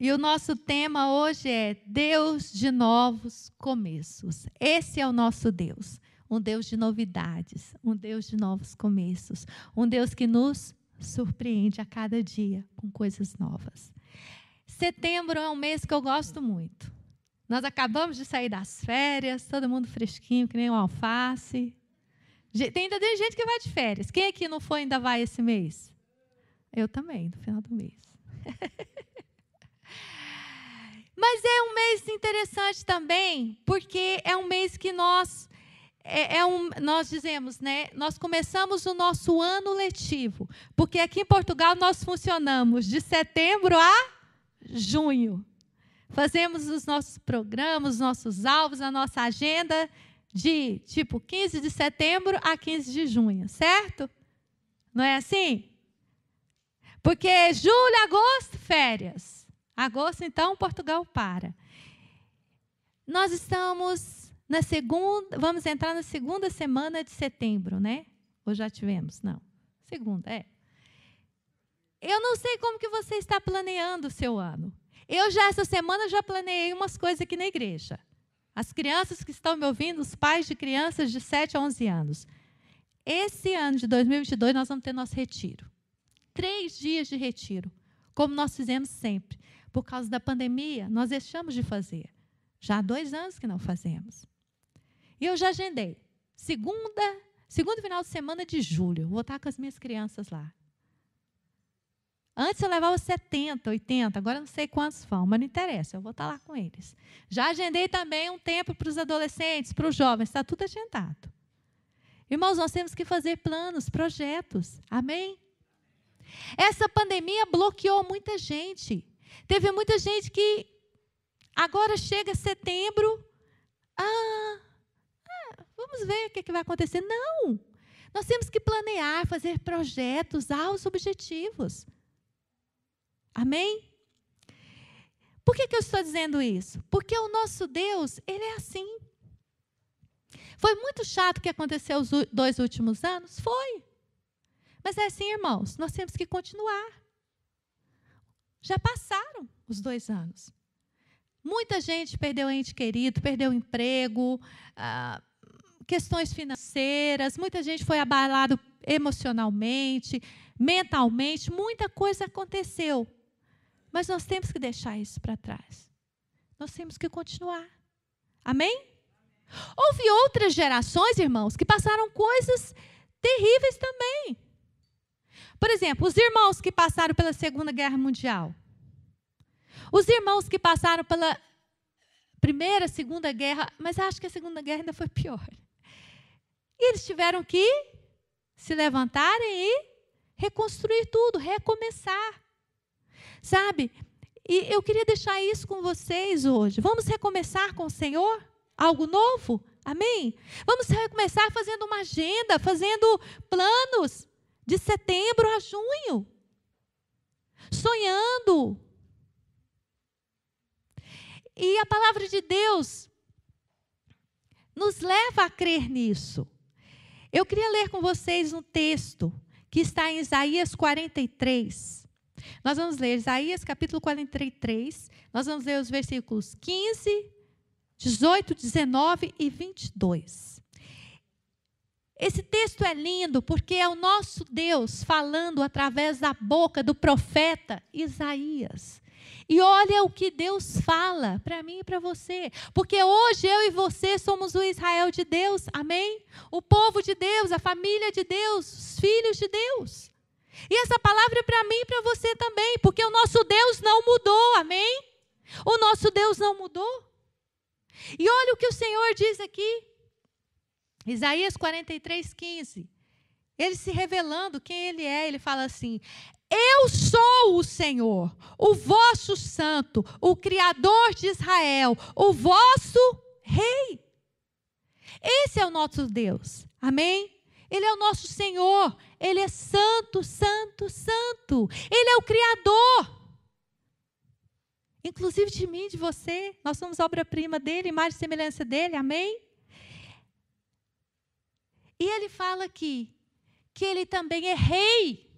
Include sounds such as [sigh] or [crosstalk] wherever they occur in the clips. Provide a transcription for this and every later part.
E o nosso tema hoje é Deus de novos começos. Esse é o nosso Deus. Um Deus de novidades, um Deus de novos começos, um Deus que nos surpreende a cada dia com coisas novas. Setembro é um mês que eu gosto muito. Nós acabamos de sair das férias, todo mundo fresquinho, que nem um alface. Tem, ainda tem gente que vai de férias. Quem aqui não foi ainda vai esse mês? Eu também, no final do mês. [laughs] Mas é um mês interessante também, porque é um mês que nós é, é, um, nós dizemos, né? Nós começamos o nosso ano letivo, porque aqui em Portugal nós funcionamos de setembro a junho. Fazemos os nossos programas, os nossos alvos, a nossa agenda de tipo 15 de setembro a 15 de junho, certo? Não é assim? Porque julho, agosto, férias. Agosto, então, Portugal para. Nós estamos na segunda, vamos entrar na segunda semana de setembro, né? Ou já tivemos? Não. Segunda, é. Eu não sei como que você está planeando o seu ano. Eu já essa semana já planeei umas coisas aqui na igreja. As crianças que estão me ouvindo, os pais de crianças de 7 a 11 anos. Esse ano de 2022 nós vamos ter nosso retiro. Três dias de retiro, como nós fizemos sempre por causa da pandemia, nós deixamos de fazer. Já há dois anos que não fazemos. E eu já agendei. Segunda, segundo final de semana de julho, vou estar com as minhas crianças lá. Antes eu levava 70, 80, agora não sei quantos vão, mas não interessa, eu vou estar lá com eles. Já agendei também um tempo para os adolescentes, para os jovens, está tudo agendado. Irmãos, nós temos que fazer planos, projetos, amém? Essa pandemia bloqueou muita gente. Teve muita gente que agora chega setembro, ah, ah vamos ver o que, que vai acontecer. Não! Nós temos que planear, fazer projetos aos objetivos. Amém? Por que, que eu estou dizendo isso? Porque o nosso Deus, ele é assim. Foi muito chato o que aconteceu os dois últimos anos? Foi. Mas é assim, irmãos, nós temos que continuar. Já passaram os dois anos. Muita gente perdeu ente querido, perdeu emprego, ah, questões financeiras, muita gente foi abalado emocionalmente, mentalmente, muita coisa aconteceu. Mas nós temos que deixar isso para trás. Nós temos que continuar. Amém? Houve outras gerações, irmãos, que passaram coisas terríveis também. Por exemplo, os irmãos que passaram pela Segunda Guerra Mundial. Os irmãos que passaram pela Primeira, Segunda Guerra, mas acho que a Segunda Guerra ainda foi pior. E eles tiveram que se levantarem e reconstruir tudo, recomeçar. Sabe? E eu queria deixar isso com vocês hoje. Vamos recomeçar com o Senhor? Algo novo? Amém? Vamos recomeçar fazendo uma agenda, fazendo planos, de setembro a junho, sonhando. E a palavra de Deus nos leva a crer nisso. Eu queria ler com vocês um texto que está em Isaías 43. Nós vamos ler Isaías capítulo 43, nós vamos ler os versículos 15, 18, 19 e 22. Esse texto é lindo porque é o nosso Deus falando através da boca do profeta Isaías. E olha o que Deus fala para mim e para você. Porque hoje eu e você somos o Israel de Deus, amém? O povo de Deus, a família de Deus, os filhos de Deus. E essa palavra é para mim e para você também, porque o nosso Deus não mudou, amém? O nosso Deus não mudou. E olha o que o Senhor diz aqui. Isaías 43, 15. Ele se revelando quem ele é, ele fala assim: Eu sou o Senhor, o vosso santo, o Criador de Israel, o vosso Rei. Esse é o nosso Deus, amém? Ele é o nosso Senhor, Ele é santo, santo, santo. Ele é o Criador. Inclusive de mim, de você. Nós somos obra-prima dele, imagem e semelhança dele, amém? E ele fala aqui que ele também é rei.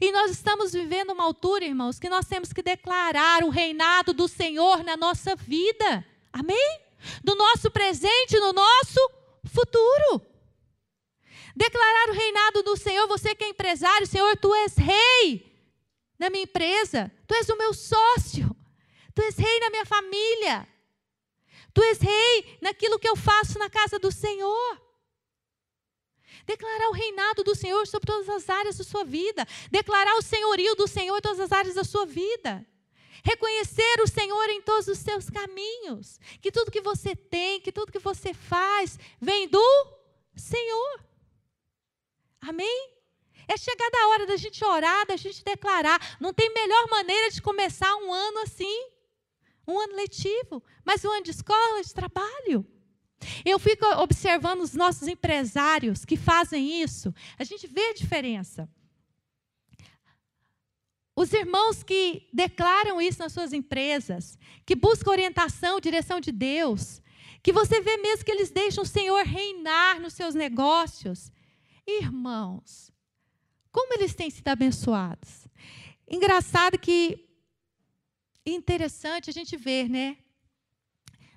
E nós estamos vivendo uma altura, irmãos, que nós temos que declarar o reinado do Senhor na nossa vida. Amém? Do nosso presente, no nosso futuro. Declarar o reinado do Senhor, você que é empresário, Senhor, tu és rei na minha empresa, tu és o meu sócio, tu és rei na minha família, tu és rei naquilo que eu faço na casa do Senhor. Declarar o reinado do Senhor sobre todas as áreas da sua vida. Declarar o senhorio do Senhor em todas as áreas da sua vida. Reconhecer o Senhor em todos os seus caminhos. Que tudo que você tem, que tudo que você faz, vem do Senhor. Amém? É chegada a hora da gente orar, da gente declarar. Não tem melhor maneira de começar um ano assim. Um ano letivo, mas um ano de escola, de trabalho. Eu fico observando os nossos empresários que fazem isso, a gente vê a diferença. Os irmãos que declaram isso nas suas empresas, que buscam orientação, direção de Deus, que você vê mesmo que eles deixam o Senhor reinar nos seus negócios. Irmãos, como eles têm sido abençoados. Engraçado que interessante a gente ver, né?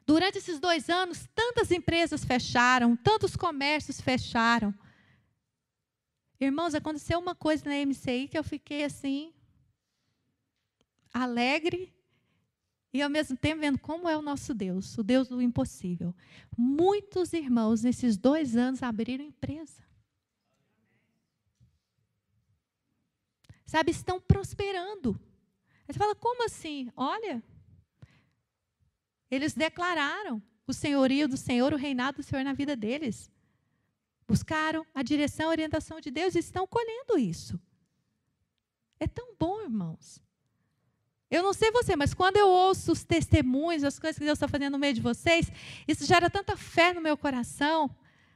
Durante esses dois anos, tantas empresas fecharam, tantos comércios fecharam. Irmãos, aconteceu uma coisa na MCI que eu fiquei assim, alegre e ao mesmo tempo vendo como é o nosso Deus, o Deus do impossível. Muitos irmãos nesses dois anos abriram empresa. Sabe, estão prosperando. Você fala, como assim? Olha, eles declararam o senhorio do Senhor, o reinado do Senhor na vida deles. Buscaram a direção, a orientação de Deus e estão colhendo isso. É tão bom, irmãos. Eu não sei você, mas quando eu ouço os testemunhos, as coisas que Deus está fazendo no meio de vocês, isso gera tanta fé no meu coração,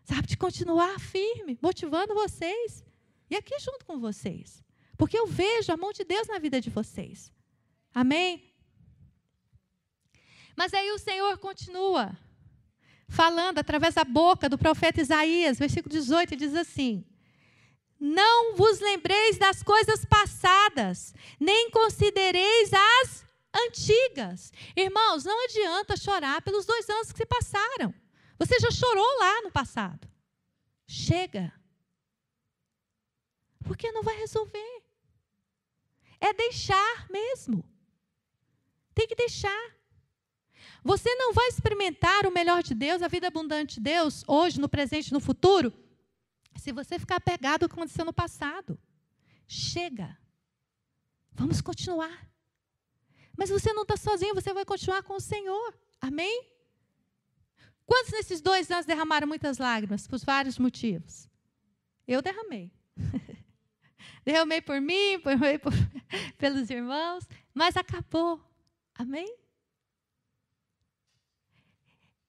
sabe, de continuar firme, motivando vocês. E aqui junto com vocês. Porque eu vejo a mão de Deus na vida de vocês. Amém? Mas aí o Senhor continua falando através da boca do profeta Isaías, versículo 18, diz assim: Não vos lembreis das coisas passadas, nem considereis as antigas. Irmãos, não adianta chorar pelos dois anos que se passaram. Você já chorou lá no passado. Chega. Porque não vai resolver. É deixar mesmo. Tem que deixar. Você não vai experimentar o melhor de Deus, a vida abundante de Deus, hoje, no presente, no futuro, se você ficar apegado ao que aconteceu no passado. Chega. Vamos continuar. Mas você não está sozinho, você vai continuar com o Senhor. Amém? Quantos nesses dois anos derramaram muitas lágrimas por vários motivos? Eu derramei. [laughs] derramei por mim, derramei por, [laughs] pelos irmãos, mas acabou. Amém?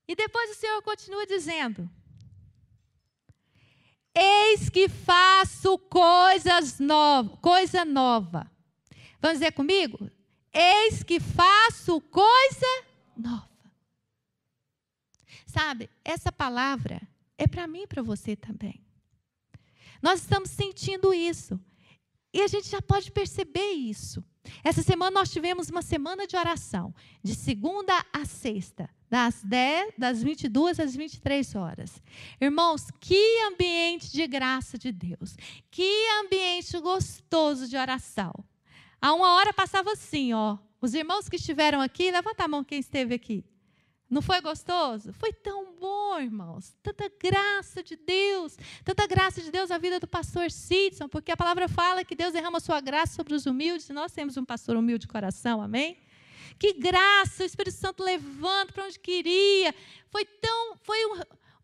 E depois o Senhor continua dizendo: Eis que faço coisas novas, coisa nova. Vamos dizer comigo? Eis que faço coisa nova. Sabe, essa palavra é para mim e para você também. Nós estamos sentindo isso. E a gente já pode perceber isso. Essa semana nós tivemos uma semana de oração, de segunda a sexta das 10, das 22 às 23 horas. Irmãos, que ambiente de graça de Deus. Que ambiente gostoso de oração. A uma hora passava assim, ó. Os irmãos que estiveram aqui, levanta a mão quem esteve aqui. Não foi gostoso? Foi tão bom, irmãos. Tanta graça de Deus. Tanta graça de Deus na vida do pastor Sidson, porque a palavra fala que Deus derrama sua graça sobre os humildes, e nós temos um pastor humilde de coração, amém? Que graça, o Espírito Santo levando para onde queria. Foi tão, foi um,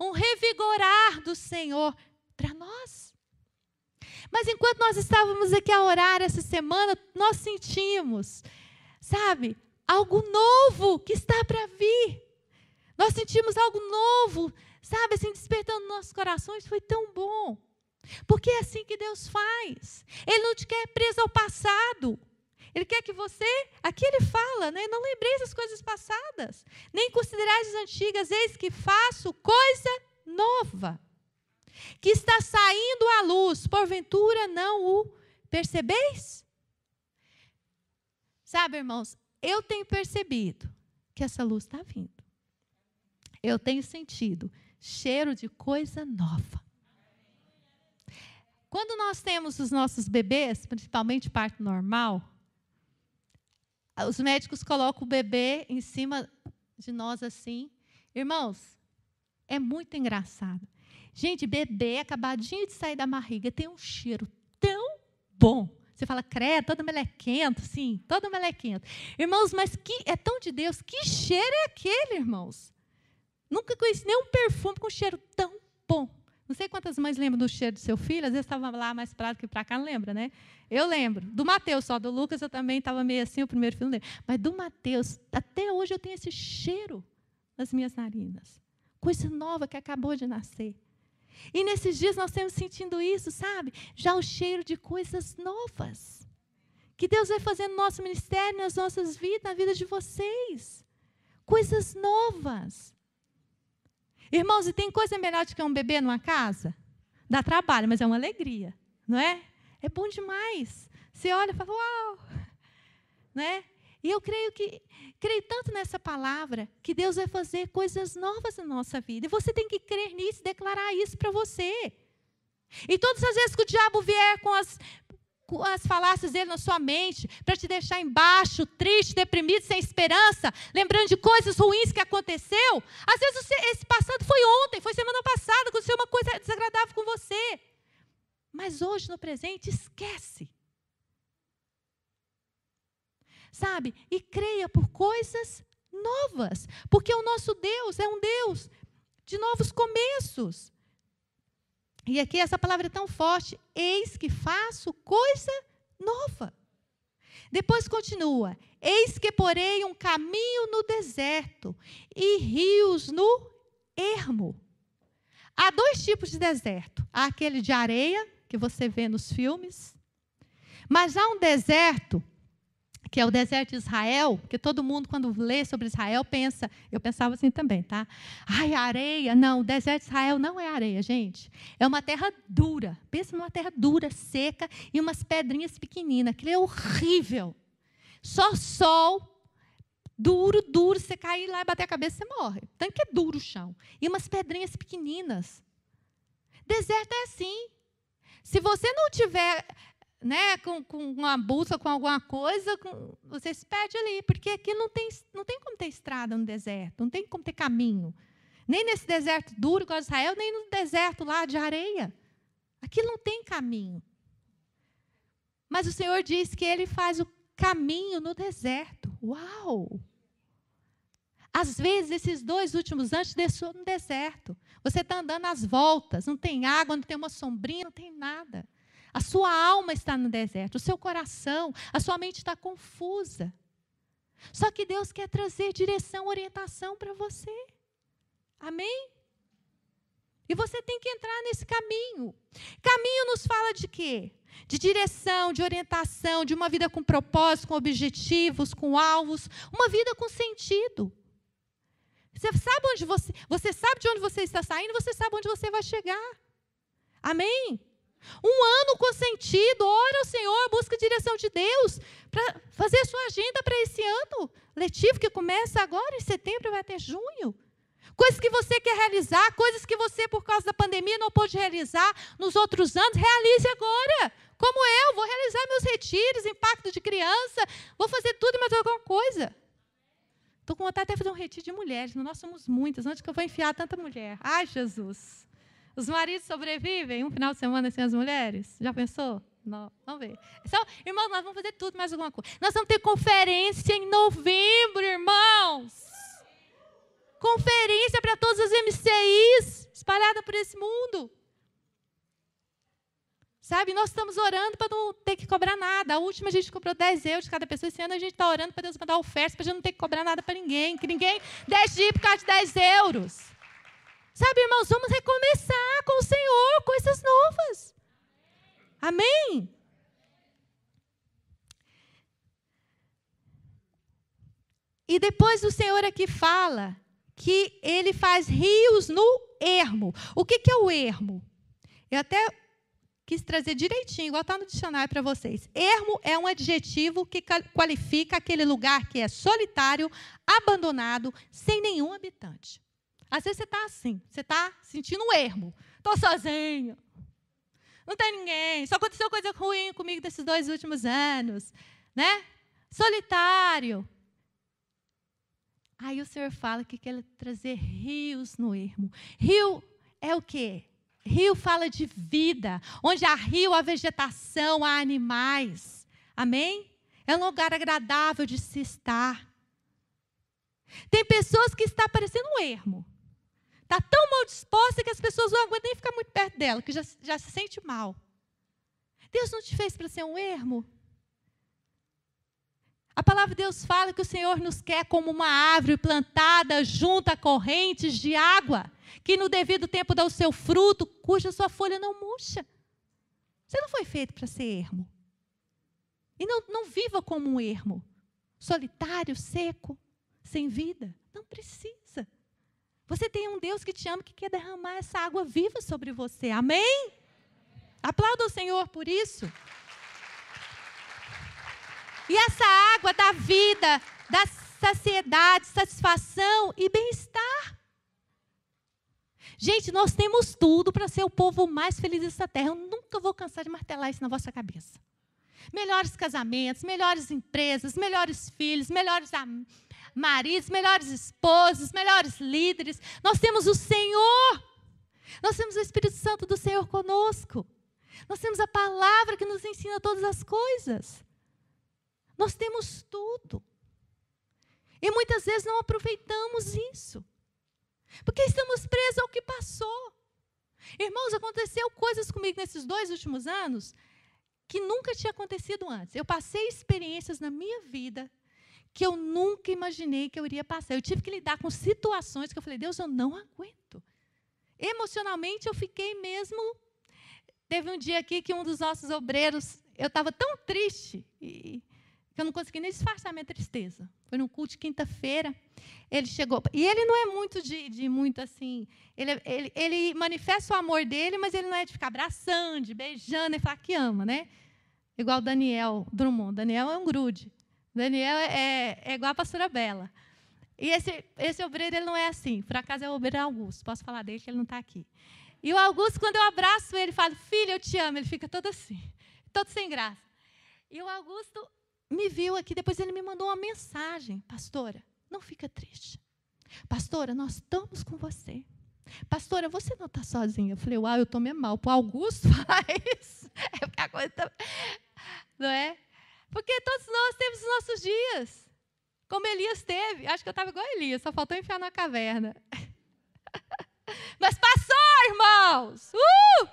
um revigorar do Senhor para nós. Mas enquanto nós estávamos aqui a orar essa semana, nós sentimos, sabe, algo novo que está para vir. Nós sentimos algo novo, sabe, assim, despertando nossos corações. Foi tão bom. Porque é assim que Deus faz. Ele não te quer preso ao passado. Ele quer que você, aqui ele fala, né? não lembreis as coisas passadas, nem considerais as antigas, eis que faço coisa nova, que está saindo à luz, porventura não o Percebeis? Sabe, irmãos, eu tenho percebido que essa luz está vindo. Eu tenho sentido cheiro de coisa nova. Quando nós temos os nossos bebês, principalmente parto normal, os médicos colocam o bebê em cima de nós assim. Irmãos, é muito engraçado. Gente, bebê acabadinho de sair da barriga tem um cheiro tão bom. Você fala, credo, todo melequento, sim, todo melequento. Irmãos, mas que é tão de Deus, que cheiro é aquele, irmãos? Nunca conheci nenhum perfume com cheiro tão bom. Não sei quantas mães lembram do cheiro do seu filho, às vezes estava lá mais para lá que para cá, não lembra, né? Eu lembro. Do Mateus só, do Lucas eu também estava meio assim, o primeiro filho lembro. Mas do Mateus, até hoje eu tenho esse cheiro nas minhas narinas. Coisa nova que acabou de nascer. E nesses dias nós estamos sentindo isso, sabe? Já o cheiro de coisas novas. Que Deus vai fazer no nosso ministério, nas nossas vidas, na vida de vocês. Coisas novas. Irmãos, e tem coisa melhor do que um bebê numa casa? Dá trabalho, mas é uma alegria, não é? É bom demais. Você olha e fala, uau! Né? E eu creio que creio tanto nessa palavra que Deus vai fazer coisas novas na nossa vida. E você tem que crer nisso declarar isso para você. E todas as vezes que o diabo vier com as, as falácias dele na sua mente, para te deixar embaixo, triste, deprimido, sem esperança, lembrando de coisas ruins que aconteceu, às vezes esse passado foi ontem, foi semana passada, aconteceu uma coisa desagradável com você. Mas hoje, no presente, esquece sabe? E creia por coisas novas, porque o nosso Deus é um Deus de novos começos. E aqui essa palavra é tão forte: eis que faço coisa nova. Depois continua: eis que porei um caminho no deserto e rios no ermo. Há dois tipos de deserto: há aquele de areia, que você vê nos filmes, mas há um deserto que é o deserto de Israel, que todo mundo, quando lê sobre Israel, pensa, eu pensava assim também, tá? Ai, areia. Não, o deserto de Israel não é areia, gente. É uma terra dura. Pensa numa terra dura, seca e umas pedrinhas pequeninas. Aquilo é horrível. Só sol, duro, duro. Você cair lá e bater a cabeça, você morre. Tanto que é duro o chão. E umas pedrinhas pequeninas. Deserto é assim. Se você não tiver né, com, com uma busca, com alguma coisa, com, você se perde ali, porque aqui não tem, não tem como ter estrada no deserto, não tem como ter caminho. Nem nesse deserto duro igual Israel, nem no deserto lá de areia. Aqui não tem caminho. Mas o Senhor diz que Ele faz o caminho no deserto. Uau! Às vezes, esses dois últimos anos deixou no deserto. Você está andando às voltas, não tem água, não tem uma sombrinha, não tem nada. A sua alma está no deserto, o seu coração, a sua mente está confusa. Só que Deus quer trazer direção, orientação para você. Amém? E você tem que entrar nesse caminho. Caminho nos fala de quê? De direção, de orientação, de uma vida com propósito, com objetivos, com alvos, uma vida com sentido. Você sabe onde você, você sabe de onde você está saindo, você sabe onde você vai chegar. Amém? Um ano com sentido, ora ao Senhor, busca a direção de Deus para fazer a sua agenda para esse ano letivo que começa agora em setembro vai até junho. Coisas que você quer realizar, coisas que você, por causa da pandemia, não pôde realizar nos outros anos, realize agora. Como eu, vou realizar meus retiros, impacto de criança, vou fazer tudo e mais alguma coisa. Estou com vontade até de fazer um retiro de mulheres, nós somos muitas, onde que eu vou enfiar tanta mulher? Ai, Jesus. Os maridos sobrevivem um final de semana sem as mulheres? Já pensou? Não, vamos ver. Então, irmãos, nós vamos fazer tudo mais alguma coisa. Nós vamos ter conferência em novembro, irmãos. Conferência para todos os MCIs espalhada por esse mundo. Sabe, nós estamos orando para não ter que cobrar nada. A última a gente cobrou 10 euros de cada pessoa. Esse ano a gente está orando para Deus mandar oferta, para a gente não ter que cobrar nada para ninguém. Que ninguém deixe de ir por causa de 10 euros. Sabe, irmãos, vamos recomeçar com o Senhor, coisas novas. Amém? E depois o Senhor aqui fala que ele faz rios no ermo. O que, que é o ermo? Eu até quis trazer direitinho, igual está no dicionário para vocês. Ermo é um adjetivo que qualifica aquele lugar que é solitário, abandonado, sem nenhum habitante. Às vezes você está assim, você está sentindo um ermo. Estou sozinho. Não tem ninguém. Só aconteceu coisa ruim comigo desses dois últimos anos. Né? Solitário. Aí o Senhor fala que quer trazer rios no ermo. Rio é o quê? Rio fala de vida. Onde há rio, há vegetação, há animais. Amém? É um lugar agradável de se estar. Tem pessoas que está parecendo um ermo. Está tão mal disposta que as pessoas não aguentam nem ficar muito perto dela, que já, já se sente mal. Deus não te fez para ser um ermo? A palavra de Deus fala que o Senhor nos quer como uma árvore plantada junto a correntes de água, que no devido tempo dá o seu fruto, cuja sua folha não murcha. Você não foi feito para ser ermo. E não, não viva como um ermo, solitário, seco, sem vida. Não precisa. Você tem um Deus que te ama, que quer derramar essa água viva sobre você. Amém? Aplauda o Senhor por isso. E essa água da vida, da saciedade, satisfação e bem-estar. Gente, nós temos tudo para ser o povo mais feliz dessa terra. Eu nunca vou cansar de martelar isso na vossa cabeça. Melhores casamentos, melhores empresas, melhores filhos, melhores maridos, melhores esposos, melhores líderes. Nós temos o Senhor. Nós temos o Espírito Santo do Senhor conosco. Nós temos a palavra que nos ensina todas as coisas. Nós temos tudo. E muitas vezes não aproveitamos isso. Porque estamos presos ao que passou. Irmãos, aconteceu coisas comigo nesses dois últimos anos que nunca tinha acontecido antes. Eu passei experiências na minha vida que eu nunca imaginei que eu iria passar. Eu tive que lidar com situações que eu falei, Deus, eu não aguento. Emocionalmente, eu fiquei mesmo. Teve um dia aqui que um dos nossos obreiros, eu estava tão triste, e, que eu não consegui nem disfarçar minha tristeza. Foi num culto de quinta-feira. Ele chegou. E ele não é muito de, de muito assim. Ele, ele, ele, manifesta o amor dele, mas ele não é de ficar abraçando, de beijando e falar que ama, né? Igual Daniel Drummond. Daniel é um grude. Daniel é, é igual a pastora Bela. E esse, esse obreiro ele não é assim. Por acaso é o obreiro Augusto. Posso falar dele que ele não está aqui. E o Augusto, quando eu abraço ele, fala, filho, eu te amo. Ele fica todo assim, todo sem graça. E o Augusto me viu aqui, depois ele me mandou uma mensagem. Pastora, não fica triste. Pastora, nós estamos com você. Pastora, você não está sozinha. Eu falei, uau, eu estou meio mal. Para o Augusto [laughs] faz. É porque a coisa tá... Não é? Porque todos nós temos os nossos dias. Como Elias teve. Acho que eu estava igual a Elias, só faltou enfiar na caverna. [laughs] Mas passou, irmãos! Uh!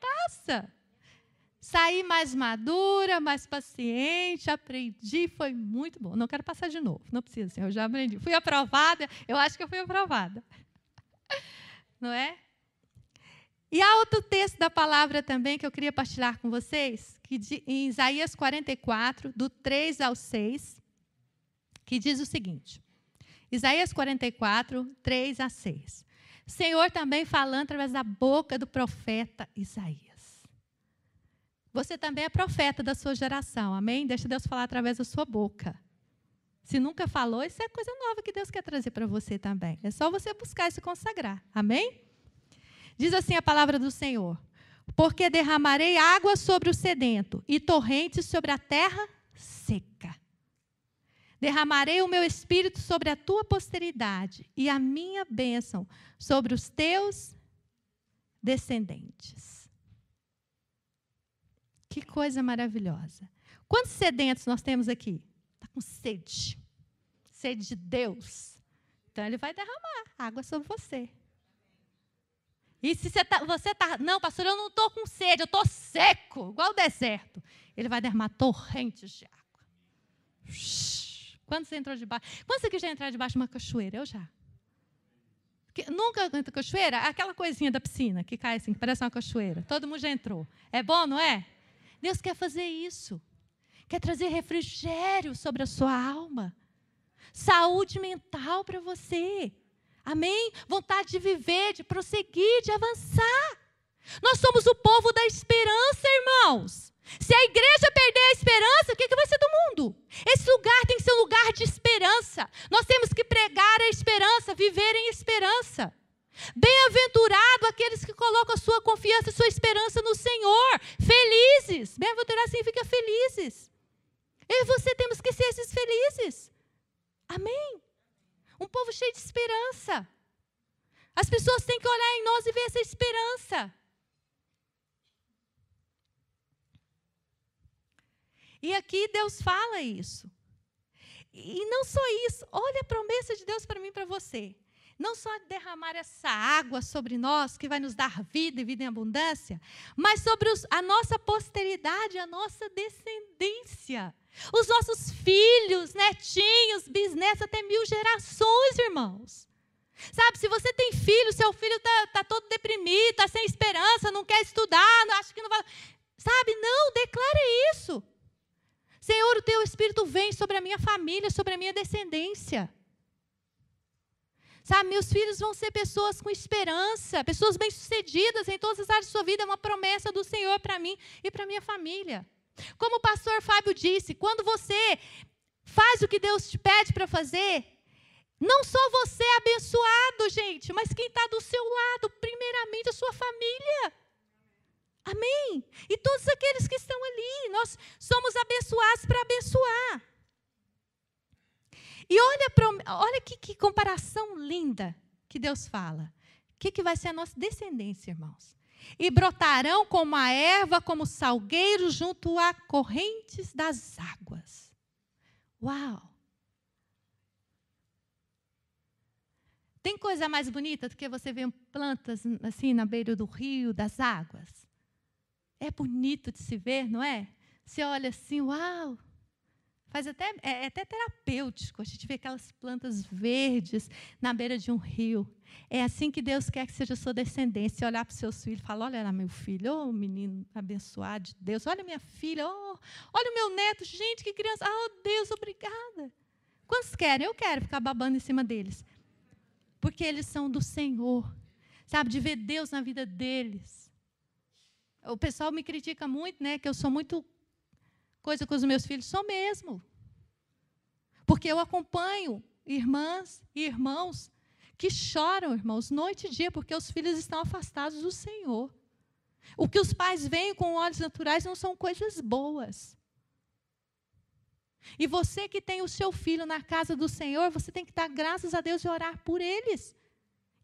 Passa. Saí mais madura, mais paciente, aprendi, foi muito bom. Não quero passar de novo, não precisa, eu já aprendi. Fui aprovada, eu acho que eu fui aprovada. [laughs] Não é? E há outro texto da palavra também que eu queria partilhar com vocês, que em Isaías 44, do 3 ao 6, que diz o seguinte: Isaías 44, 3 a 6. Senhor também falando através da boca do profeta Isaías. Você também é profeta da sua geração, amém? Deixa Deus falar através da sua boca. Se nunca falou, isso é coisa nova que Deus quer trazer para você também. É só você buscar e se consagrar, amém? Diz assim a palavra do Senhor: Porque derramarei água sobre o sedento e torrentes sobre a terra seca. Derramarei o meu espírito sobre a tua posteridade e a minha bênção sobre os teus descendentes. Que coisa maravilhosa. Quantos sedentos nós temos aqui? Está com sede. Sede de Deus. Então, Ele vai derramar água sobre você. E se você tá, você tá não, pastor, eu não estou com sede, eu estou seco, igual o deserto. Ele vai derramar torrentes de água. Quando você entrou debaixo? Quando você já entrar debaixo de uma cachoeira? Eu já. Que, nunca entrou cachoeira? Aquela coisinha da piscina que cai assim, que parece uma cachoeira. Todo mundo já entrou. É bom, não é? Deus quer fazer isso. Quer trazer refrigério sobre a sua alma. Saúde mental para você. Amém? Vontade de viver, de prosseguir, de avançar. Nós somos o povo da esperança, irmãos. Se a igreja perder a esperança, o que, que vai ser do mundo? Esse lugar tem que ser um lugar de esperança. Nós temos que pregar a esperança, viver em esperança. Bem-aventurado aqueles que colocam a sua confiança e sua esperança no Senhor. Felizes. Bem-aventurado significa felizes. Eu e você temos que ser esses felizes. Amém? Um povo cheio de esperança. As pessoas têm que olhar em nós e ver essa esperança. E aqui Deus fala isso. E não só isso, olha a promessa de Deus para mim e para você. Não só derramar essa água sobre nós, que vai nos dar vida e vida em abundância, mas sobre os, a nossa posteridade, a nossa descendência. Os nossos filhos, netinhos, bisnetos, até mil gerações, irmãos. Sabe, se você tem filho, seu filho está tá todo deprimido, está sem esperança, não quer estudar, não, acha que não vai. Sabe, não, declara isso. Senhor, o teu Espírito vem sobre a minha família, sobre a minha descendência. Sabe, meus filhos vão ser pessoas com esperança, pessoas bem-sucedidas em todas as áreas de sua vida, é uma promessa do Senhor para mim e para minha família. Como o pastor Fábio disse, quando você faz o que Deus te pede para fazer, não só você é abençoado, gente, mas quem está do seu lado, primeiramente a sua família. Amém? E todos aqueles que estão ali, nós somos abençoados para abençoar. E olha, olha que, que comparação linda que Deus fala. O que, que vai ser a nossa descendência, irmãos? e brotarão como a erva, como salgueiro junto a correntes das águas. Uau! Tem coisa mais bonita do que você ver plantas assim na beira do rio, das águas? É bonito de se ver, não é? Você olha assim, uau! Faz até, é, é até terapêutico a gente ver aquelas plantas verdes na beira de um rio. É assim que Deus quer que seja a sua descendência. Olhar para os seus filhos e falar: olha lá, meu filho, oh, menino abençoado de Deus, olha minha filha, oh, olha o meu neto, gente, que criança, oh Deus, obrigada. Quantos querem? Eu quero ficar babando em cima deles. Porque eles são do Senhor. Sabe, de ver Deus na vida deles. O pessoal me critica muito, né? Que eu sou muito coisa com os meus filhos, sou mesmo. Porque eu acompanho irmãs e irmãos que choram, irmãos, noite e dia, porque os filhos estão afastados do Senhor. O que os pais veem com olhos naturais não são coisas boas. E você que tem o seu filho na casa do Senhor, você tem que dar graças a Deus e orar por eles.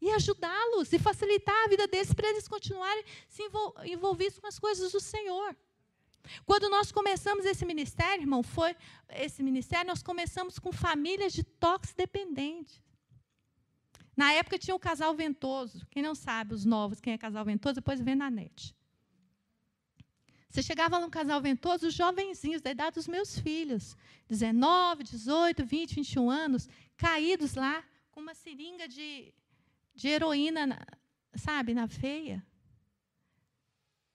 E ajudá-los e facilitar a vida deles para eles continuarem se envolvidos com as coisas do Senhor. Quando nós começamos esse ministério, irmão, foi esse ministério, nós começamos com famílias de toques dependentes. Na época tinha o casal ventoso. Quem não sabe, os novos, quem é casal ventoso, depois vê na net. Você chegava num casal ventoso, os jovenzinhos da idade dos meus filhos, 19, 18, 20, 21 anos, caídos lá com uma seringa de, de heroína, sabe, na veia.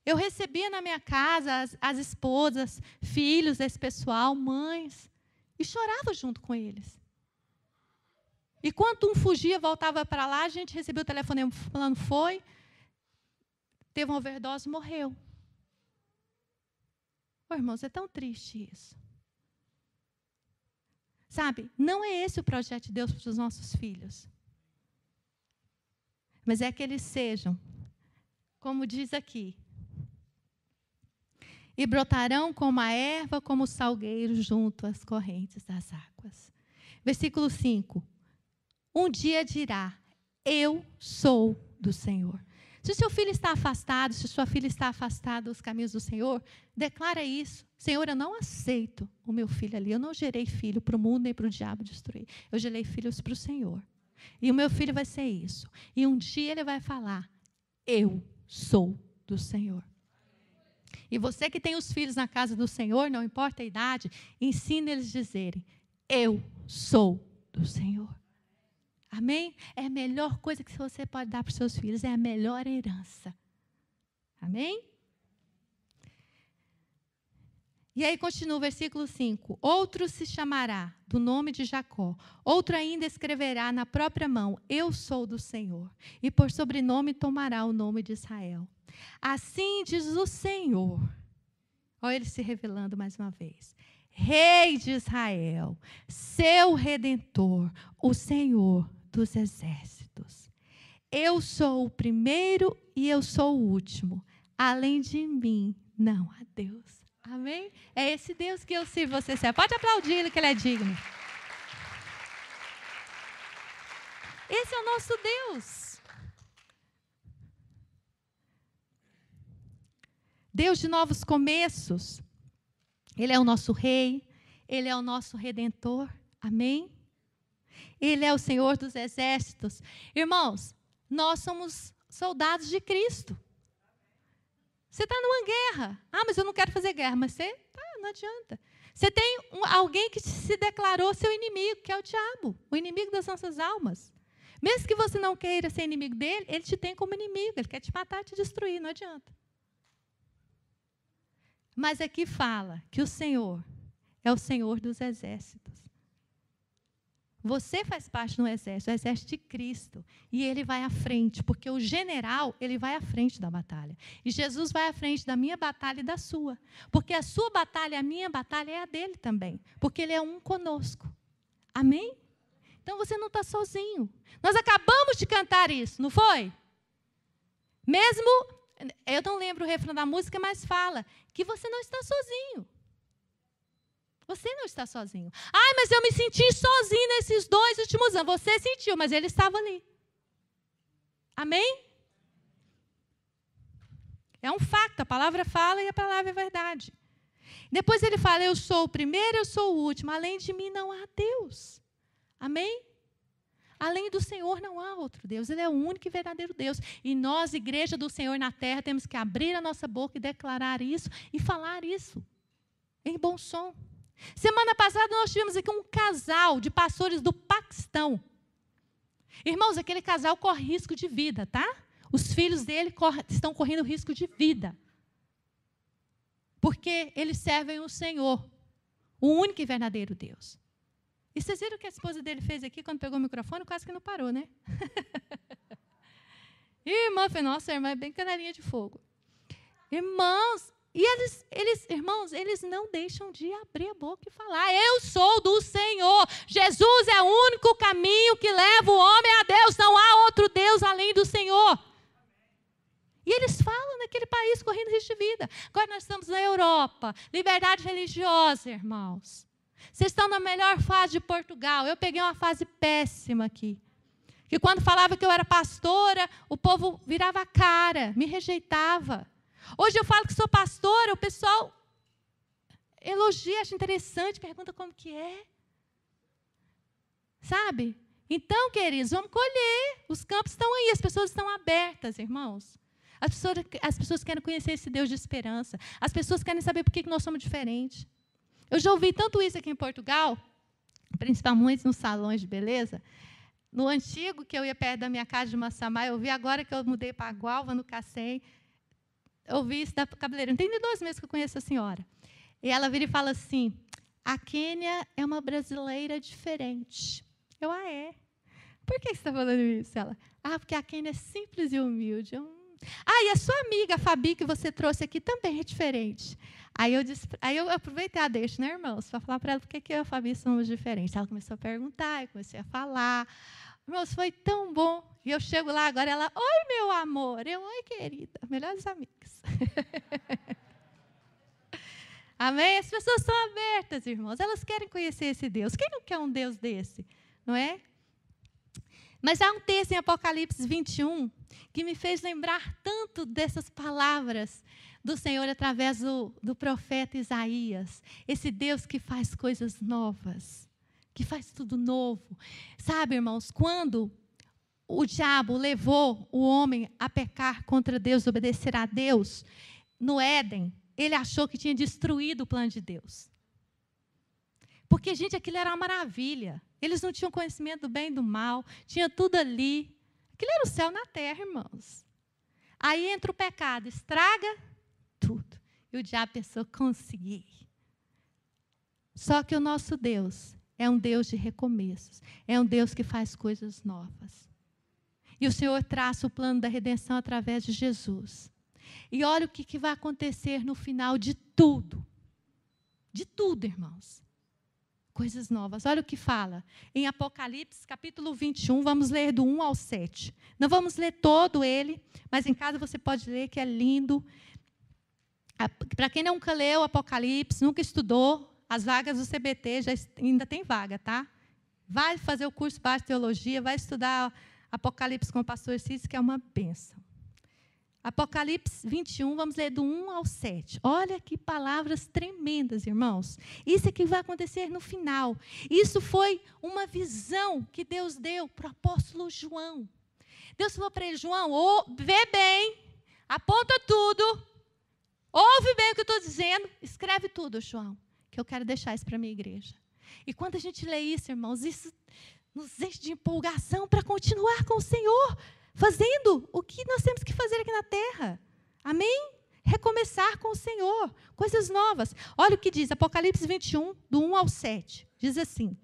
Eu recebia na minha casa as, as esposas, filhos desse pessoal, mães, e chorava junto com eles. E brotarão como a erva, como o salgueiro junto às correntes das águas. Versículo 5. Um dia dirá: Eu sou do Senhor. Se o seu filho está afastado, se sua filha está afastada dos caminhos do Senhor, declara isso. Senhor, eu não aceito o meu filho ali. Eu não gerei filho para o mundo nem para o diabo destruir. Eu gerei filhos para o Senhor. E o meu filho vai ser isso. E um dia ele vai falar: Eu sou do Senhor. E você que tem os filhos na casa do Senhor, não importa a idade, ensine eles a dizerem: Eu sou do Senhor. Amém? É a melhor coisa que você pode dar para os seus filhos, é a melhor herança. Amém? E aí continua o versículo 5: Outro se chamará do nome de Jacó, outro ainda escreverá na própria mão: Eu sou do Senhor, e por sobrenome tomará o nome de Israel. Assim diz o Senhor. Olha ele se revelando mais uma vez. Rei de Israel, seu redentor, o Senhor dos exércitos. Eu sou o primeiro e eu sou o último. Além de mim, não há Deus. Amém? É esse Deus que eu sirvo, você serve. Pode aplaudir ele que ele é digno. Esse é o nosso Deus. Deus de novos começos. Ele é o nosso rei, ele é o nosso redentor. Amém? Ele é o Senhor dos exércitos. Irmãos, nós somos soldados de Cristo. Você está numa guerra. Ah, mas eu não quero fazer guerra. Mas você, tá, não adianta. Você tem um, alguém que se declarou seu inimigo, que é o diabo, o inimigo das nossas almas. Mesmo que você não queira ser inimigo dele, ele te tem como inimigo. Ele quer te matar, te destruir, não adianta. Mas aqui fala que o Senhor é o Senhor dos exércitos. Você faz parte do exército, o exército de Cristo. E ele vai à frente, porque o general, ele vai à frente da batalha. E Jesus vai à frente da minha batalha e da sua. Porque a sua batalha, a minha batalha é a dele também. Porque ele é um conosco. Amém? Então você não está sozinho. Nós acabamos de cantar isso, não foi? Mesmo, eu não lembro o refrão da música, mas fala que você não está sozinho. Você não está sozinho. Ai, mas eu me senti sozinho nesses dois últimos anos. Você sentiu, mas ele estava ali. Amém? É um facto, a palavra fala e a palavra é verdade. Depois ele fala: Eu sou o primeiro, eu sou o último. Além de mim não há Deus. Amém? Além do Senhor não há outro Deus. Ele é o único e verdadeiro Deus. E nós, igreja do Senhor na terra, temos que abrir a nossa boca e declarar isso e falar isso em bom som. Semana passada nós tivemos aqui um casal de pastores do Paquistão. Irmãos, aquele casal corre risco de vida, tá? Os filhos dele estão correndo risco de vida. Porque eles servem o Senhor, o único e verdadeiro Deus. E vocês viram o que a esposa dele fez aqui quando pegou o microfone? Quase que não parou, né? [laughs] irmã, foi, nossa, irmã é bem canarinha de fogo. Irmãos, e eles, eles, irmãos, eles não deixam de abrir a boca e falar: Eu sou do Senhor. Jesus é o único caminho que leva o homem a Deus. Não há outro Deus além do Senhor. E eles falam naquele país correndo risco de vida. Agora nós estamos na Europa, liberdade religiosa, irmãos. Vocês estão na melhor fase de Portugal. Eu peguei uma fase péssima aqui. Que quando falava que eu era pastora, o povo virava a cara, me rejeitava. Hoje eu falo que sou pastora, o pessoal elogia, acha interessante, pergunta como que é. Sabe? Então, queridos, vamos colher. Os campos estão aí, as pessoas estão abertas, irmãos. As pessoas, as pessoas querem conhecer esse Deus de esperança. As pessoas querem saber por que nós somos diferentes. Eu já ouvi tanto isso aqui em Portugal, principalmente nos salões de beleza. No antigo, que eu ia perto da minha casa de Massamá, eu vi agora que eu mudei para Gualva, no Cacém, eu ouvi isso da cabeleireira. Tem dois meses que eu conheço a senhora. E ela vira e fala assim: a Quênia é uma brasileira diferente. Eu, ah, é? Por que você está falando isso? Ela, ah, porque a Quênia é simples e humilde. Eu. Ah, e a sua amiga, a Fabi, que você trouxe aqui, também é diferente. Aí eu, disse, aí eu aproveitei a deixa, né, irmãos, para falar para ela por que eu e a Fabi somos diferentes. Ela começou a perguntar, eu comecei a falar. Irmãos, foi tão bom. E eu chego lá agora, ela, oi, meu amor. Eu, oi, querida. Melhores amigos. [laughs] Amém? As pessoas estão abertas, irmãos. Elas querem conhecer esse Deus. Quem não quer um Deus desse? Não é? Mas há um texto em Apocalipse 21 que me fez lembrar tanto dessas palavras do Senhor através do, do profeta Isaías. Esse Deus que faz coisas novas que faz tudo novo. Sabe, irmãos, quando o diabo levou o homem a pecar contra Deus, obedecer a Deus, no Éden, ele achou que tinha destruído o plano de Deus. Porque, gente, aquilo era uma maravilha. Eles não tinham conhecimento do bem e do mal, tinha tudo ali. Aquilo era o céu na terra, irmãos. Aí entra o pecado, estraga tudo. E o diabo pensou: consegui. Só que o nosso Deus, é um Deus de recomeços. É um Deus que faz coisas novas. E o Senhor traça o plano da redenção através de Jesus. E olha o que, que vai acontecer no final de tudo. De tudo, irmãos. Coisas novas. Olha o que fala em Apocalipse, capítulo 21, vamos ler do 1 ao 7. Não vamos ler todo ele, mas em casa você pode ler, que é lindo. Para quem nunca leu Apocalipse, nunca estudou, as vagas do CBT já ainda tem vaga, tá? Vai fazer o curso de teologia, vai estudar Apocalipse com o pastor Cícero, que é uma benção. Apocalipse 21, vamos ler do 1 ao 7. Olha que palavras tremendas, irmãos. Isso é que vai acontecer no final. Isso foi uma visão que Deus deu para o apóstolo João. Deus falou para ele: João, vê bem, aponta tudo, ouve bem o que eu estou dizendo, escreve tudo, João, que eu quero deixar isso para a minha igreja. E quando a gente lê isso, irmãos, isso nos enche de empolgação para continuar com o Senhor fazendo o que nós temos que fazer aqui na terra. Amém? Recomeçar com o Senhor, coisas novas. Olha o que diz Apocalipse 21, do 1 ao 7. Diz assim: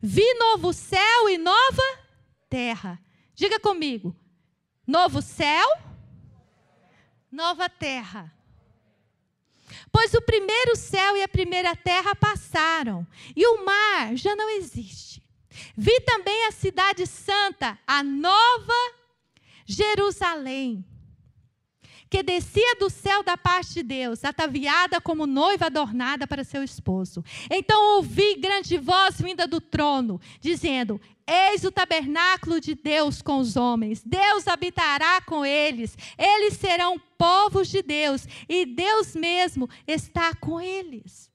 Vi novo céu e nova terra. Diga comigo: novo céu, nova terra. Pois o primeiro céu e a primeira terra passaram, e o mar já não existe. Vi também a cidade santa, a nova Jerusalém, que descia do céu da parte de Deus, ataviada como noiva adornada para seu esposo. Então ouvi grande voz vinda do trono, dizendo: Eis o tabernáculo de Deus com os homens. Deus habitará com eles. Eles serão povos de Deus, e Deus mesmo está com eles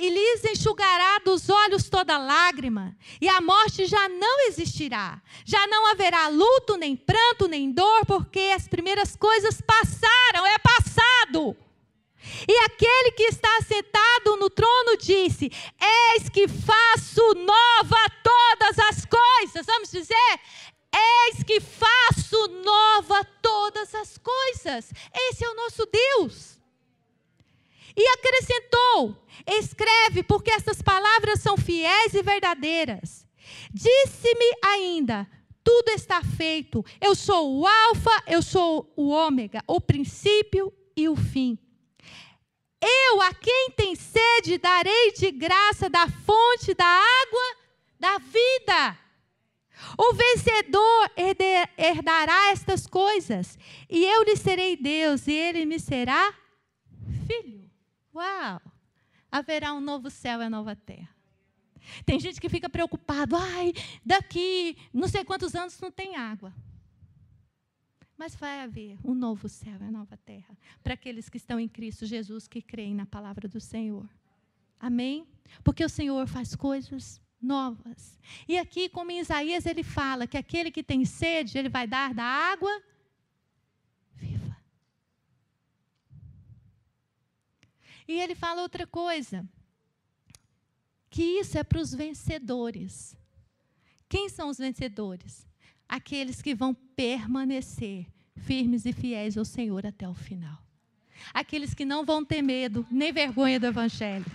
e lhes enxugará dos olhos toda lágrima, e a morte já não existirá. Já não haverá luto, nem pranto, nem dor, porque as primeiras coisas passaram, é passado. E aquele que está sentado no trono disse: Eis que faço nova todas as coisas. Vamos dizer? Eis que faço nova todas as coisas. Esse é o nosso Deus. E acrescentou: Escreve, porque essas palavras são fiéis e verdadeiras. Disse-me ainda: Tudo está feito. Eu sou o Alfa, eu sou o Ômega, o princípio e o fim. Eu, a quem tem sede, darei de graça da fonte da água da vida. O vencedor herdará estas coisas, e eu lhe serei Deus, e ele me será filho. Uau! Haverá um novo céu e uma nova terra. Tem gente que fica preocupado, ai, daqui não sei quantos anos não tem água. Mas vai haver um novo céu e uma nova terra para aqueles que estão em Cristo Jesus, que creem na palavra do Senhor. Amém? Porque o Senhor faz coisas novas. E aqui, como em Isaías, ele fala que aquele que tem sede, ele vai dar da água E ele fala outra coisa: que isso é para os vencedores. Quem são os vencedores? Aqueles que vão permanecer firmes e fiéis ao Senhor até o final. Aqueles que não vão ter medo nem vergonha do Evangelho.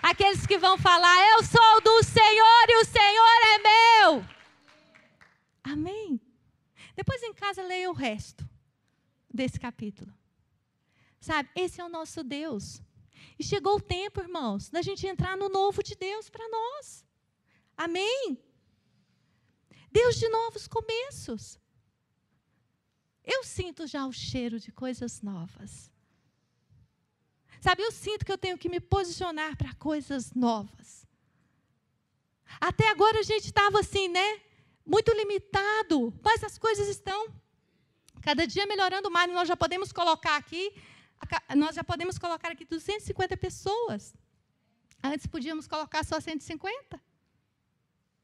Aqueles que vão falar: Eu sou do Senhor e o Senhor é meu. Amém? Depois em casa leia o resto desse capítulo. Sabe, esse é o nosso Deus. E chegou o tempo, irmãos, da gente entrar no novo de Deus para nós. Amém? Deus de novos começos. Eu sinto já o cheiro de coisas novas. Sabe, eu sinto que eu tenho que me posicionar para coisas novas. Até agora a gente estava assim, né? Muito limitado, mas as coisas estão cada dia melhorando mais. Nós já podemos colocar aqui nós já podemos colocar aqui 250 pessoas. Antes podíamos colocar só 150.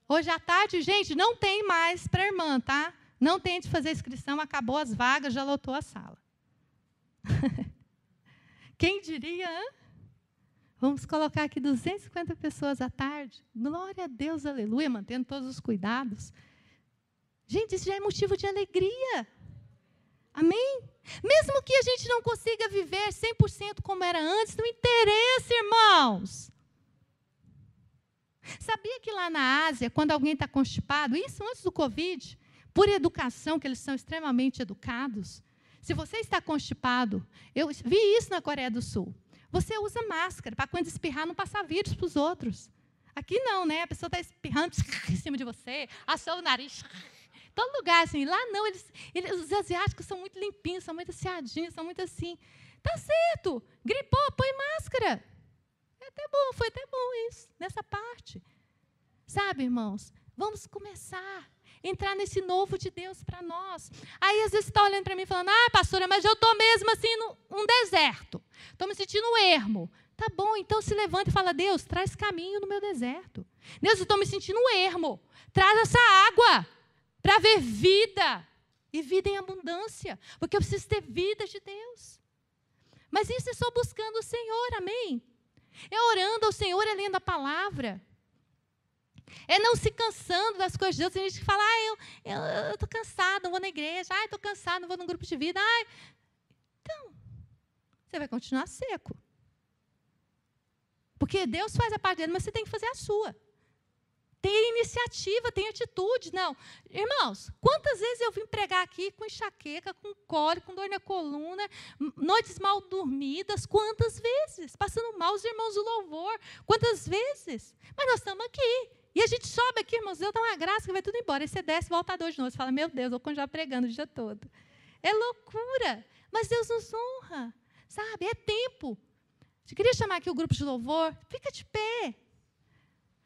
Hoje à tarde, gente, não tem mais para irmã, tá? Não tente fazer inscrição, acabou as vagas, já lotou a sala. [laughs] Quem diria? Hein? Vamos colocar aqui 250 pessoas à tarde. Glória a Deus, aleluia, mantendo todos os cuidados. Gente, isso já é motivo de alegria. Amém? Mesmo que a gente não consiga viver 100% como era antes, não interessa, irmãos. Sabia que lá na Ásia, quando alguém está constipado, isso antes do Covid, por educação, que eles são extremamente educados. Se você está constipado, eu vi isso na Coreia do Sul. Você usa máscara para quando espirrar não passar vírus para os outros. Aqui não, né? A pessoa está espirrando [laughs] em cima de você, assou o nariz. Todo lugar assim. Lá não, eles, eles, os asiáticos são muito limpinhos, são muito assiadinhos, são muito assim. Tá certo. Gripou, põe máscara. É até bom, foi até bom isso, nessa parte. Sabe, irmãos? Vamos começar entrar nesse novo de Deus para nós. Aí, às vezes, está olhando para mim falando: Ah, pastora, mas eu estou mesmo assim num deserto. Estou me sentindo ermo. Tá bom, então se levanta e fala: Deus, traz caminho no meu deserto. Deus, eu estou me sentindo ermo. Traz essa água para ver vida e vida em abundância, porque eu preciso ter vida de Deus. Mas isso é só buscando o Senhor, amém? É orando ao Senhor, é lendo a palavra. É não se cansando das coisas de Deus. Tem gente que fala, ah, eu estou cansado, não vou na igreja. Ah, estou cansado, não vou num grupo de vida. Ah, então, você vai continuar seco. Porque Deus faz a parte dele, mas você tem que fazer a sua. Tem iniciativa, tem atitude. Não. Irmãos, quantas vezes eu vim pregar aqui com enxaqueca, com cólica, com dor na coluna, noites mal dormidas, quantas vezes? Passando mal os irmãos do louvor, quantas vezes? Mas nós estamos aqui. E a gente sobe aqui, irmãos, Deus dá uma graça que vai tudo embora. Aí você desce, volta dois de novo. Você fala, meu Deus, eu vou continuar pregando o dia todo. É loucura. Mas Deus nos honra. Sabe? É tempo. Eu queria chamar aqui o grupo de louvor. Fica de pé.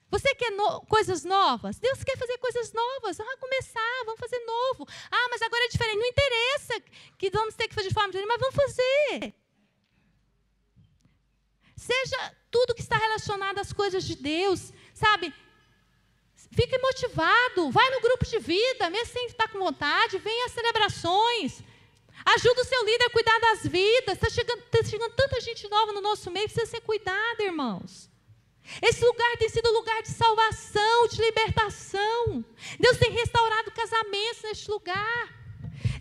Você quer no, coisas novas? Deus quer fazer coisas novas. Vamos começar, vamos fazer novo. Ah, mas agora é diferente. Não interessa que vamos ter que fazer de forma diferente, mas vamos fazer. Seja tudo que está relacionado às coisas de Deus, sabe? Fique motivado, vai no grupo de vida, mesmo sem estar com vontade, venha às celebrações. Ajuda o seu líder a cuidar das vidas. Está chegando, tá chegando tanta gente nova no nosso meio, precisa ser cuidada, irmãos. Esse lugar tem sido lugar de salvação, de libertação. Deus tem restaurado casamentos neste lugar.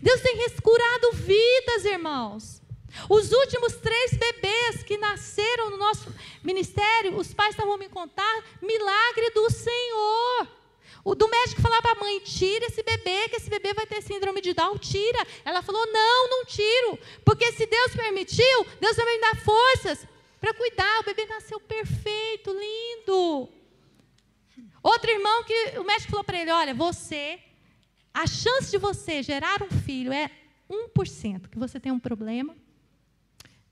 Deus tem curado vidas, irmãos. Os últimos três bebês que nasceram no nosso ministério, os pais estavam me contar, milagre do Senhor. O do médico falava mãe: tira esse bebê, que esse bebê vai ter síndrome de Down, tira. Ela falou: não, não tiro, porque se Deus permitiu, Deus vai me dar forças para cuidar. O bebê nasceu perfeito, lindo. Outro irmão que o médico falou para ele: olha, você, a chance de você gerar um filho é 1%, que você tem um problema.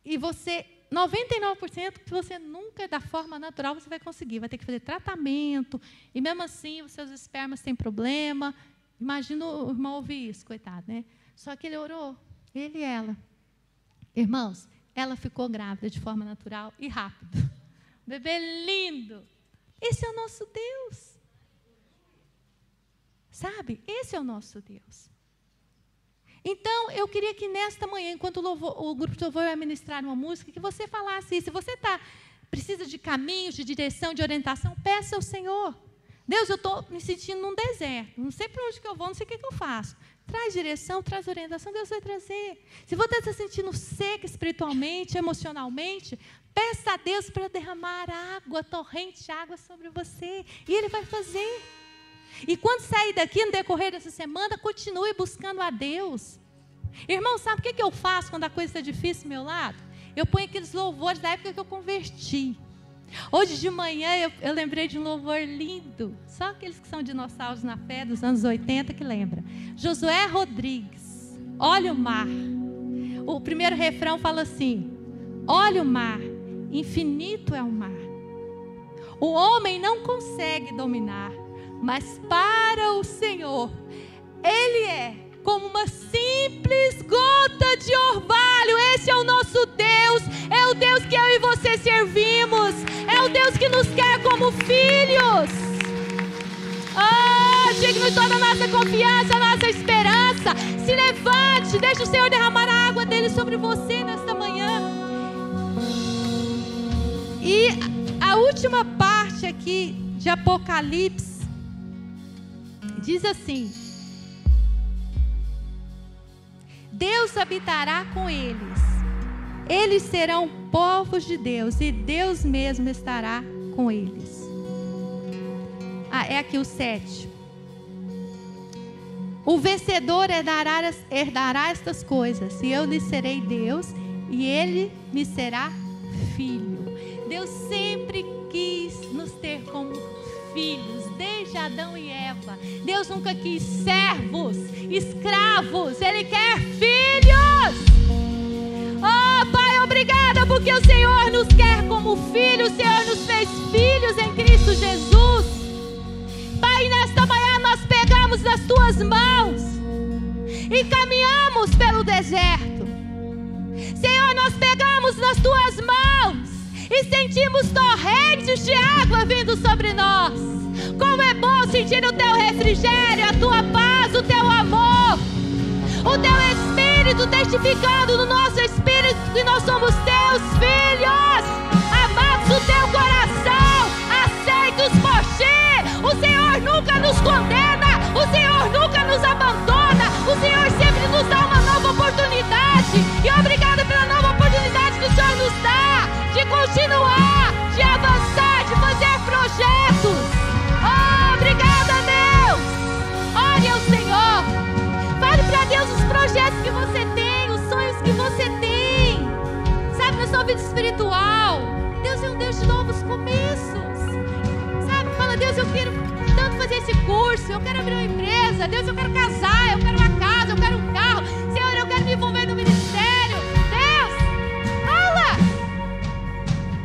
E você, 99% que você nunca, da forma natural, você vai conseguir. Vai ter que fazer tratamento. E mesmo assim, os seus espermas têm problema. Imagina o irmão ouvir isso, coitado, né? Só que ele orou, ele e ela. Irmãos, ela ficou grávida de forma natural e rápido. Bebê lindo. Esse é o nosso Deus. Sabe? Esse é o nosso Deus. Então, eu queria que nesta manhã, enquanto o, louvor, o grupo de louvor vai ministrar uma música, que você falasse isso. Se você tá, precisa de caminhos, de direção, de orientação, peça ao Senhor. Deus, eu estou me sentindo num deserto. Não sei para onde que eu vou, não sei o que, que eu faço. Traz direção, traz orientação, Deus vai trazer. Se você está se sentindo seca espiritualmente, emocionalmente, peça a Deus para derramar água, torrente de água sobre você. E Ele vai fazer. E quando sair daqui, no decorrer dessa semana, continue buscando a Deus. Irmão, sabe o que, eu faço quando a coisa está difícil do meu lado? Eu ponho aqueles louvores da época que eu converti. Hoje de manhã eu, eu, lembrei de um louvor lindo. Só aqueles que são dinossauros na fé dos anos 80 que lembra. Josué Rodrigues. Olha o mar. O primeiro refrão fala assim: Olha o mar, infinito é o mar. O homem não consegue dominar, mas para o Senhor, ele é como uma simples gota de orvalho. Esse é o nosso Deus, é o Deus que eu e você servimos, é o Deus que nos quer como filhos. Ah, oh, digno de toda a nossa confiança, a nossa esperança. Se levante, deixe o Senhor derramar a água dele sobre você nesta manhã. E a última parte aqui de Apocalipse diz assim: Deus habitará com eles. Eles serão povos de Deus e Deus mesmo estará com eles. Ah, é aqui o 7. O vencedor herdará, herdará estas coisas, e eu lhe serei Deus, e ele me será filho. Deus sempre quis nos ter como filhos, desde Adão e Eva. Deus nunca quis servos, escravos, Ele quer filhos. Oh, Pai, obrigada porque o Senhor nos quer como filhos, o Senhor nos fez filhos em Cristo Jesus. Pai, nesta manhã nós pegamos das tuas mãos e caminhamos pelo deserto. Senhor, nós pegamos nas tuas mãos e sentimos torrentes de água vindo sobre nós. Como é bom sentir o teu refrigério, a tua paz, o teu amor, o teu Espírito testificando no nosso espírito que nós somos teus filhos, amados do teu coração, aceitos por ti. O Senhor nunca nos condena, o Senhor nunca nos abandona, o Senhor sempre nos dá uma nova oportunidade. E obrigado pela nova oportunidade que o Senhor nos dá de continuar, vida espiritual. Deus é um Deus de novos começos. Sabe, fala, Deus, eu quero tanto fazer esse curso, eu quero abrir uma empresa. Deus, eu quero casar, eu quero uma casa, eu quero um carro. Senhor, eu quero me envolver no ministério. Deus, fala.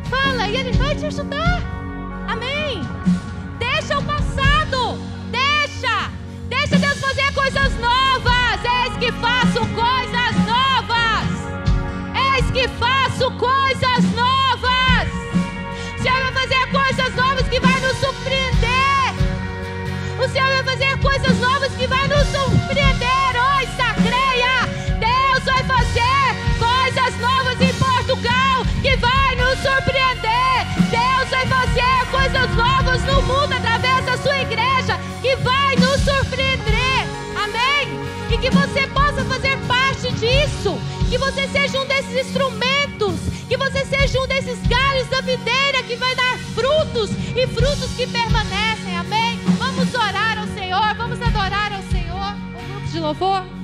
Fala, e Ele vai te ajudar. Que você possa fazer parte disso. Que você seja um desses instrumentos. Que você seja um desses galhos da videira que vai dar frutos e frutos que permanecem. Amém? Vamos orar ao Senhor. Vamos adorar ao Senhor. O grupo de louvor.